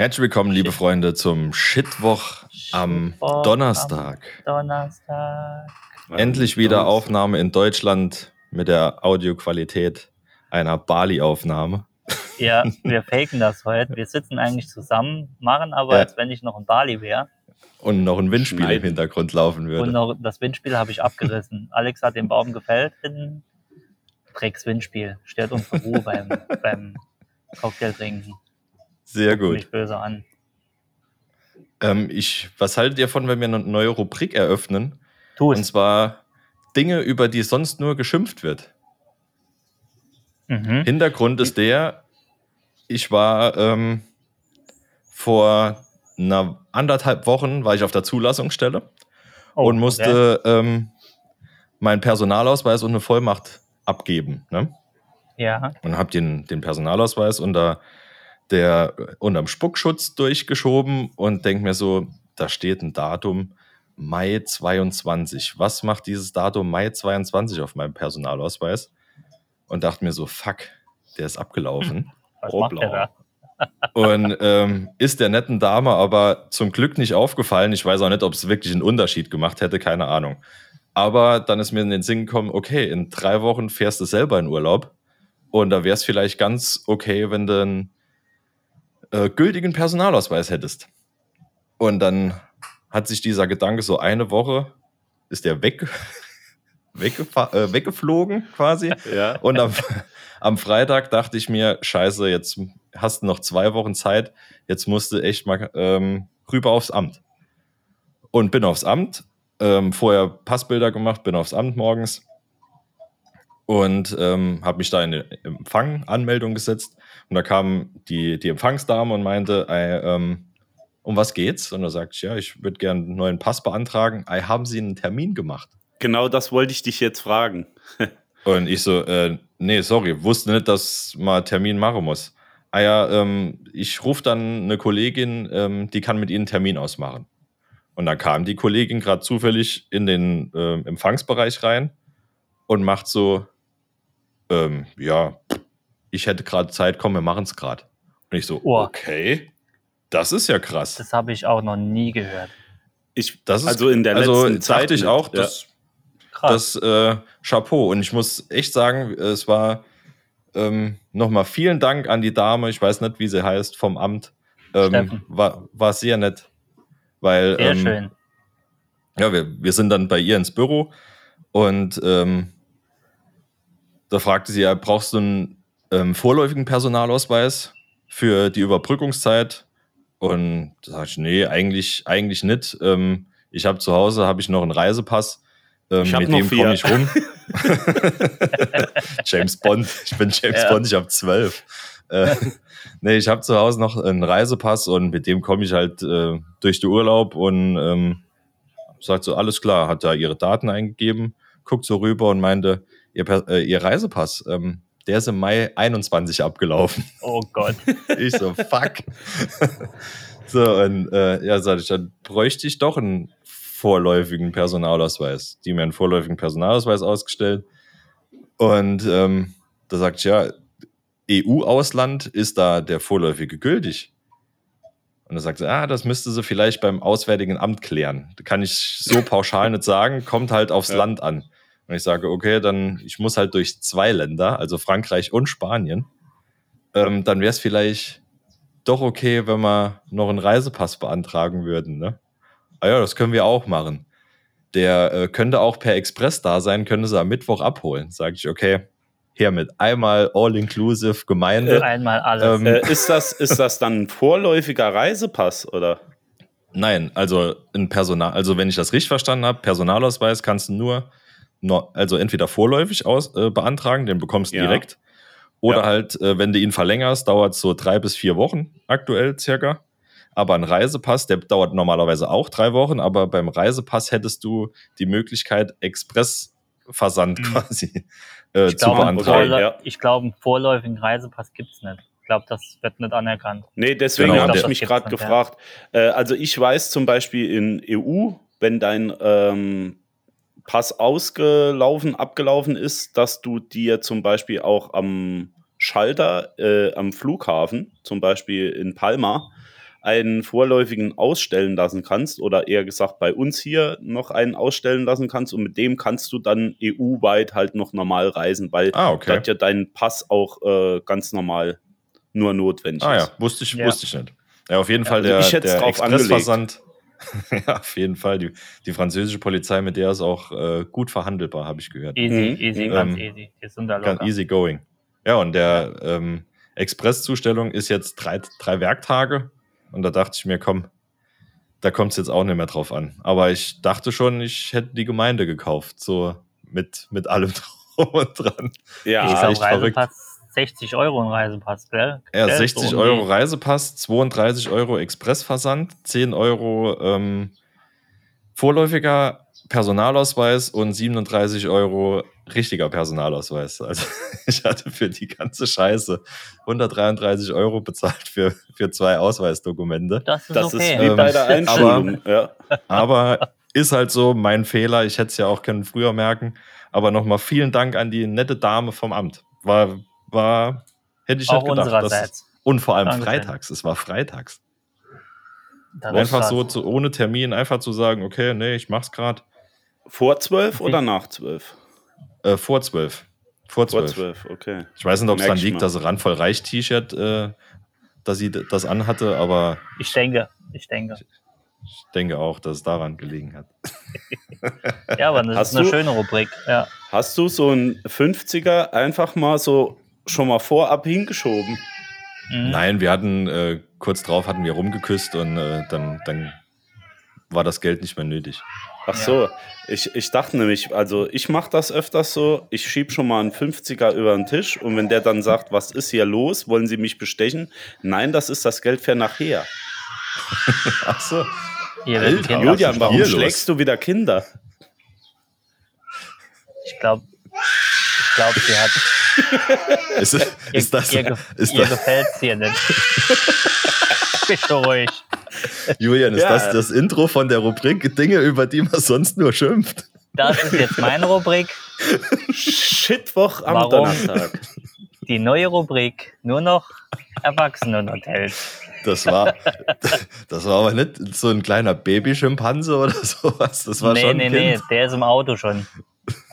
Herzlich willkommen, liebe Freunde, zum Shitwoch am Shitwoch Donnerstag. Donnerstag. Endlich wieder Aufnahme in Deutschland mit der Audioqualität einer Bali-Aufnahme. Ja, wir faken das heute. Wir sitzen eigentlich zusammen, machen aber, Ja. als wenn ich noch in Bali wäre. Und noch ein Windspiel im Schneiden. Hintergrund laufen Und würde. noch das Windspiel habe ich abgerissen. Alex hat den Baum gefällt in Drecks Windspiel. Stört unsere Ruhe beim, beim Cocktail trinken. Sehr gut. Mich böse an. Ähm, ich, was haltet ihr von, wenn wir eine neue Rubrik eröffnen? Tu Und es. zwar Dinge, über die sonst nur geschimpft wird. Mhm. Hintergrund ist der, ich war ähm, vor einer anderthalb Wochen war ich auf der Zulassungsstelle Oh, und musste ähm, meinen Personalausweis und eine Vollmacht abgeben. Ne? Ja. Und habe den, den Personalausweis unter der unterm Spuckschutz durchgeschoben und denke mir so, da steht ein Datum Mai 22. Was macht dieses Datum Mai 22 auf meinem Personalausweis? Und dachte mir so, fuck, der ist abgelaufen. Was Oh? Und ähm, ist der netten Dame aber zum Glück nicht aufgefallen. Ich weiß auch nicht, ob es wirklich einen Unterschied gemacht hätte, keine Ahnung. Aber dann ist mir in den Sinn gekommen, okay, in drei Wochen fährst du selber in Urlaub. Und da wäre es vielleicht ganz okay, wenn du einen äh, gültigen Personalausweis hättest. Und dann hat sich dieser Gedanke so eine Woche, ist der weg, äh, weggeflogen quasi. Ja. Und am, am Freitag dachte ich mir, scheiße, jetzt hast du noch zwei Wochen Zeit, jetzt musst du echt mal ähm, rüber aufs Amt. Und bin aufs Amt, ähm, vorher Passbilder gemacht, bin aufs Amt morgens und ähm, habe mich da in die Empfang-Anmeldung gesetzt. Und da kam die, die Empfangsdame und meinte, ey, ähm, um was geht's? Und da sagte ich, ja, ich würde gerne einen neuen Pass beantragen. Ey, haben Sie einen Termin gemacht? Genau das wollte ich dich jetzt fragen. Und ich so, äh, nee, sorry, wusste nicht, dass man Termin machen muss. Ah ja, ähm, ich rufe dann eine Kollegin, ähm, die kann mit Ihnen einen Termin ausmachen. Und dann kam die Kollegin gerade zufällig in den ähm, Empfangsbereich rein und macht so, ähm, ja, ich hätte gerade Zeit, komm, wir machen es gerade. Und ich so, Oh. okay, das ist ja krass. Das habe ich auch noch nie gehört. Ich, Das ist, also in der also letzten Zeit. dachte ich auch, Ja. das, das äh, Chapeau. Und ich muss echt sagen, es war ähm, nochmal vielen Dank an die Dame, ich weiß nicht, wie sie heißt, vom Amt. Ähm, war, war sehr nett. Weil, Sehr ähm, schön. ja, wir, wir sind dann bei ihr ins Büro und ähm, da fragte sie ja, brauchst du einen ähm, vorläufigen Personalausweis für die Überbrückungszeit? Und da sag ich, nee, eigentlich, eigentlich nicht. Ähm, ich habe zu Hause habe ich noch einen Reisepass. Ähm, Ich mit dem komme ich rum. James Bond, ich bin James Ja. Bond, ich habe zwölf. Äh, nee, ich habe zu Hause noch einen Reisepass und mit dem komme ich halt äh, durch den Urlaub und ähm, sagt so, alles klar, hat da ihre Daten eingegeben, guckt so rüber und meinte, ihr, äh, ihr Reisepass, ähm, der ist im Mai 21 abgelaufen. Oh Gott. Ich so, fuck. so, und äh, ja, sag ich, dann bräuchte ich doch einen vorläufigen Personalausweis. Die mir einen vorläufigen Personalausweis ausgestellt. Und ähm, da sagt ich, ja, EU-Ausland ist da der vorläufige gültig. Und da sagt sie, ah, das müsste sie vielleicht beim Auswärtigen Amt klären. Da kann ich so pauschal nicht sagen, kommt halt aufs Ja. Land an. Und ich sage, okay, dann, ich muss halt durch zwei Länder, also Frankreich und Spanien. Ähm, dann wäre es vielleicht doch okay, wenn wir noch einen Reisepass beantragen würden, ne? Ah ja, das können wir auch machen. Der äh, könnte auch per Express da sein, könnte sie am Mittwoch abholen. Sag ich, okay, hiermit einmal all-inclusive Gemeinde. Einmal alles. Ähm, Äh, ist, das, ist das dann ein vorläufiger Reisepass oder? Nein, also ein Personal, also wenn ich das richtig verstanden habe, Personalausweis kannst du nur, also entweder vorläufig aus, äh, beantragen, den bekommst du Ja. direkt. Oder Ja. halt, äh, wenn du ihn verlängerst, dauert es so drei bis vier Wochen aktuell circa. Aber ein Reisepass, der dauert normalerweise auch drei Wochen, aber beim Reisepass hättest du die Möglichkeit, Expressversand Mhm. quasi äh, ich zu glaube, einen, beantragen. Ja. ich glaube, einen vorläufigen Reisepass gibt es nicht. Ich glaube, das wird nicht anerkannt. Nee, deswegen Genau, habe ich mich gerade gefragt. Äh, also ich weiß zum Beispiel in EU, wenn dein ähm, Pass ausgelaufen, abgelaufen ist, dass du dir zum Beispiel auch am Schalter äh, am Flughafen, zum Beispiel in Palma, einen vorläufigen ausstellen lassen kannst oder eher gesagt bei uns hier noch einen ausstellen lassen kannst und mit dem kannst du dann EU-weit halt noch normal reisen, weil Ah, okay. da hat ja dein Pass auch äh, ganz normal nur notwendig Ah ja, ist. wusste ich, Ja. wusste ich nicht. Ja, auf jeden Fall also der, ich der drauf Expressversand. ja, auf jeden Fall. Die, die französische Polizei, mit der ist auch äh, gut verhandelbar, habe ich gehört. Easy, Mhm. easy, Ähm, ganz easy. Die sind da Ganz easy going. Ja, und der ähm, Expresszustellung ist jetzt drei, drei Werktage. Und da dachte ich mir, komm, da kommt es jetzt auch nicht mehr drauf an. Aber ich dachte schon, ich hätte die Gemeinde gekauft, so mit, mit allem drum und dran. Ja, ist Ah, auch echt verrückt. Reisepass, 60 Euro ein Reisepass, gell? Ja, Gell? 60 So Euro Reisepass, 32 Euro Expressversand, 10 Euro ähm, vorläufiger Personalausweis und 37 Euro richtiger Personalausweis. Also ich hatte für die ganze Scheiße 133 Euro bezahlt für, für zwei Ausweisdokumente. Das ist das okay. ist wie Ähm, bei der Einstellung. ja. Aber ist halt so mein Fehler. Ich hätte es ja auch können früher merken. Aber nochmal vielen Dank an die nette Dame vom Amt. War, war, hätte ich auch nicht gedacht. dass- und vor allem Dankeschön. freitags. Es war freitags. Ist einfach so zu, ohne Termin, einfach zu sagen, okay, nee, ich mach's gerade. Vor zwölf oder nach zwölf? Äh, vor zwölf. Vor Vor zwölf. okay. Ich weiß nicht, ob es dann liegt, mal. dass sie randvoll reich T-Shirt, äh, dass sie das anhatte, aber Ich denke, ich denke. ich denke auch, dass es daran gelegen hat. Ja, aber das Hast ist eine du- schöne Rubrik. Ja. Hast du so einen 50er einfach mal so schon mal vorab hingeschoben? Mhm. Nein, wir hatten äh, kurz drauf hatten wir rumgeküsst und äh, dann, dann war das Geld nicht mehr nötig. Ach Ja. so, ich, ich dachte nämlich, also ich mache das öfters so, ich schieb schon mal einen 50er über den Tisch und wenn der dann sagt, was ist hier los, wollen Sie mich bestechen? Nein, das ist das Geld für nachher. Ach so. Hier werden Alter, Julian, warum schlägst du wieder Kinder? Ich glaube, ich glaube, sie hat. Ist, ist das, ihr, ist ihr das, gefällt es hier nicht. Bist du ruhig. Julian, ist Ja. das das Intro von der Rubrik Dinge, über die man sonst nur schimpft? Das ist jetzt meine Rubrik. Shitwoch am Warum? Donnerstag. Die neue Rubrik. Nur noch Erwachsenenhotels. Das war, das war aber nicht so ein kleiner Babyschimpanse oder sowas. Das war nee, schon nee, ein nee, Kind. der ist im Auto schon.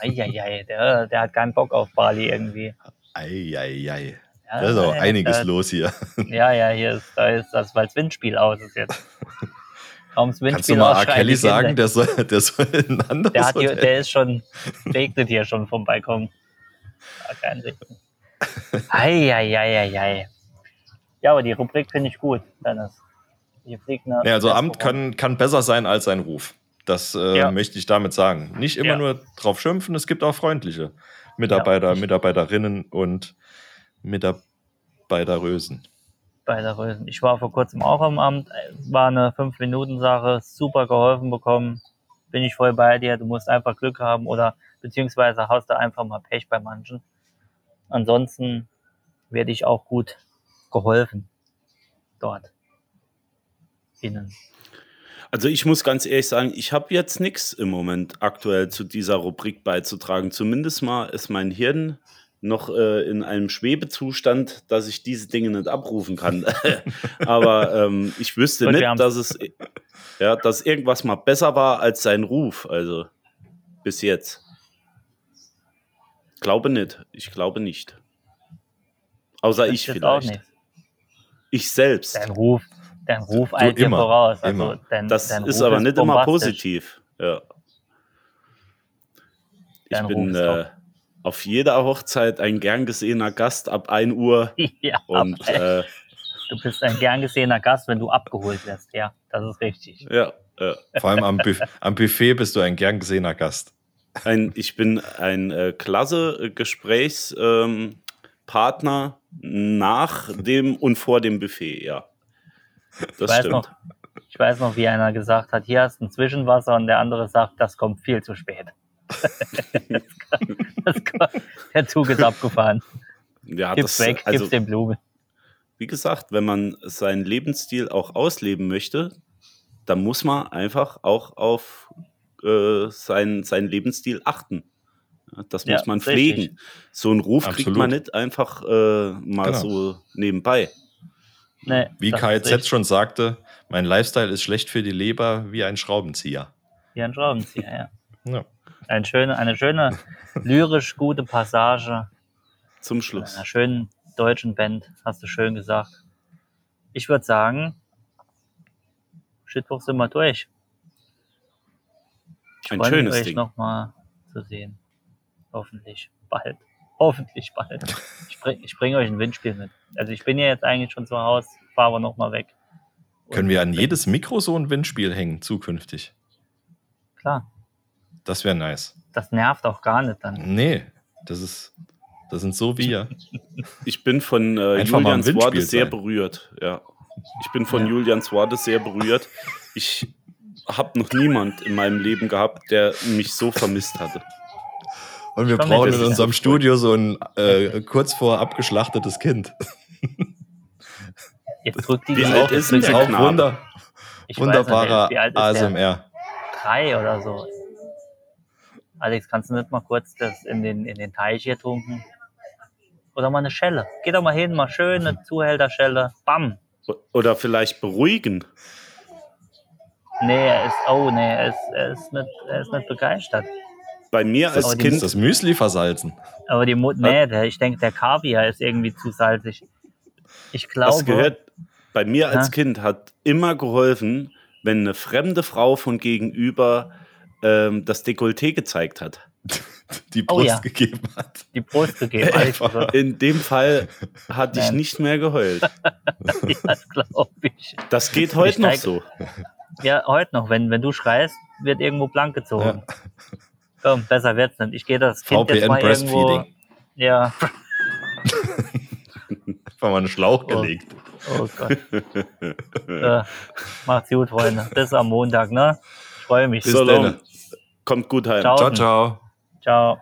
Eieiei, der, der hat keinen Bock auf Bali irgendwie. Eieiei. Ja, Da ist auch ja, einiges da- los hier. Ja, ja, hier ist, da ist das, weil das Windspiel aus ist jetzt. Kaum das Kannst du Windspiel mal R. Kelly sagen, der soll, der soll in ein anderes Der, hat hier, der ist schon, regnet hier schon vom Balkon. Ja, kein Regen. Eieieiei. Ja, aber die Rubrik finde ich gut, Dennis. Hier fliegt eine Nee, also Amt kann, kann besser sein als sein Ruf. Das äh, Ja. möchte ich damit sagen. Nicht immer Ja. nur drauf schimpfen, es gibt auch freundliche Mitarbeiter, Mitarbeiterinnen und Mitarbeiterrösen. bei der Rösen. Ich war vor kurzem auch am Amt. War eine 5-Minuten-Sache, super geholfen bekommen. Bin ich voll bei dir. Du musst einfach Glück haben oder beziehungsweise hast du einfach mal Pech bei manchen. Ansonsten werde ich auch gut geholfen dort. Innen. Also ich muss ganz ehrlich sagen, ich habe jetzt nichts im Moment aktuell zu dieser Rubrik beizutragen. Zumindest mal ist mein Hirn noch äh, in einem Schwebezustand, dass ich diese Dinge nicht abrufen kann. Aber ähm, ich wüsste nicht, dass es ja, dass irgendwas mal besser war als sein Ruf. Also bis jetzt. Glaube nicht. Ich glaube nicht. Außer ich vielleicht. Ich selbst. Dein Ruf, dein Ruf eilt dir voraus. Also immer. Dein, Das dein ist Ruf aber nicht immer positiv. Ja. Ich Ruf bin ist äh, auf jeder Hochzeit ein gern gesehener Gast ab 1 Uhr ja, und äh, du bist ein gern gesehener Gast, wenn du abgeholt wirst. Ja, das ist richtig. ja, ja. Vor allem am, Buff am Buffet bist du ein gern gesehener Gast. Ein, ich bin ein äh, klasse Gesprächspartner ähm, Partner nach dem und vor dem Buffet, ja. Ich Das weiß, stimmt. noch, ich weiß noch, wie einer gesagt hat, hier hast du ein Zwischenwasser und der andere sagt, das kommt viel zu spät. das kommt, der Zug ist abgefahren. Ja, Gib's das, weg, also, gib's den Blumen. wie gesagt, wenn man seinen Lebensstil auch ausleben möchte, dann muss man einfach auch auf äh, seinen, seinen Lebensstil achten. Das muss Ja, man ist richtig. pflegen. So einen Ruf kriegt Absolut. man nicht einfach äh, mal Genau. so nebenbei. Nee, Wie KZ schon sagte, mein Lifestyle ist schlecht für die Leber wie ein Schraubenzieher. Wie ein Schraubenzieher, ja. Ja. Eine schöne, eine schöne lyrisch gute Passage Zum Schluss. einer schönen deutschen Band, hast du schön gesagt. Ich würde sagen, Shitwoch sind wir durch. Ich Ein freue mich, schönes euch Ding. nochmal zu sehen. Hoffentlich bald. Hoffentlich bald. Ich bringe ich bring euch ein Windspiel mit. Also ich bin ja jetzt eigentlich schon zu Hause, fahre aber nochmal weg. Können wir an jedes Mikro so ein Windspiel hängen, zukünftig? Klar, Das wäre nice. das nervt auch gar nicht dann. Nee, das ist, das sind so wir. Ich bin von äh, Julians Worte sehr sein. berührt. Ja. Ich bin von Ja. Julians Worte sehr berührt. Ich habe noch niemand in meinem Leben gehabt, der mich so vermisst hatte. Und wir brauchen in unserem Studio so ein äh, kurz vor abgeschlachtetes Kind. Jetzt drückt die Wie die alt ist denn auch Knabe? wunder, nicht, wunderbarer wie alt ist der? ASMR. drei oder so. Alex, kannst du nicht mal kurz das in den, in den Teich hier tunken? Oder mal eine Schelle. Geh doch mal hin, mal schön eine Zuhälterschelle. Bam. Oder vielleicht beruhigen. Nee, er ist, oh nee, er ist, er ist, nicht, er ist nicht begeistert. Bei mir als Aber die- Ist Kind, das Müsli versalzen? Aber die Mut, nee, der, ich denke, der Kaviar ist irgendwie zu salzig. Ich glaube, das gehört, bei mir als Ja. Kind hat immer geholfen, wenn eine fremde Frau von gegenüber ähm, das Dekolleté gezeigt hat. Die Oh Brust ja. gegeben hat. die Brust gegeben. Einfach. also, In dem Fall hatte ich nicht mehr geheult. ja, das glaube ich. Das geht heute noch steig- so. Ja, heute noch. Wenn, wenn du schreist, wird irgendwo blank gezogen. Komm, besser wird's nicht. Ich gehe das Kind jetzt VPN mal irgendwo. Breastfeeding. Ja, Einfach mal einen Schlauch Oh. gelegt. oh Gott. äh, macht's gut, Freunde. Bis am Montag, ne? Ich freue mich. Bis So. Kommt gut heim. Ciao. Ciao, ciao. Ciao.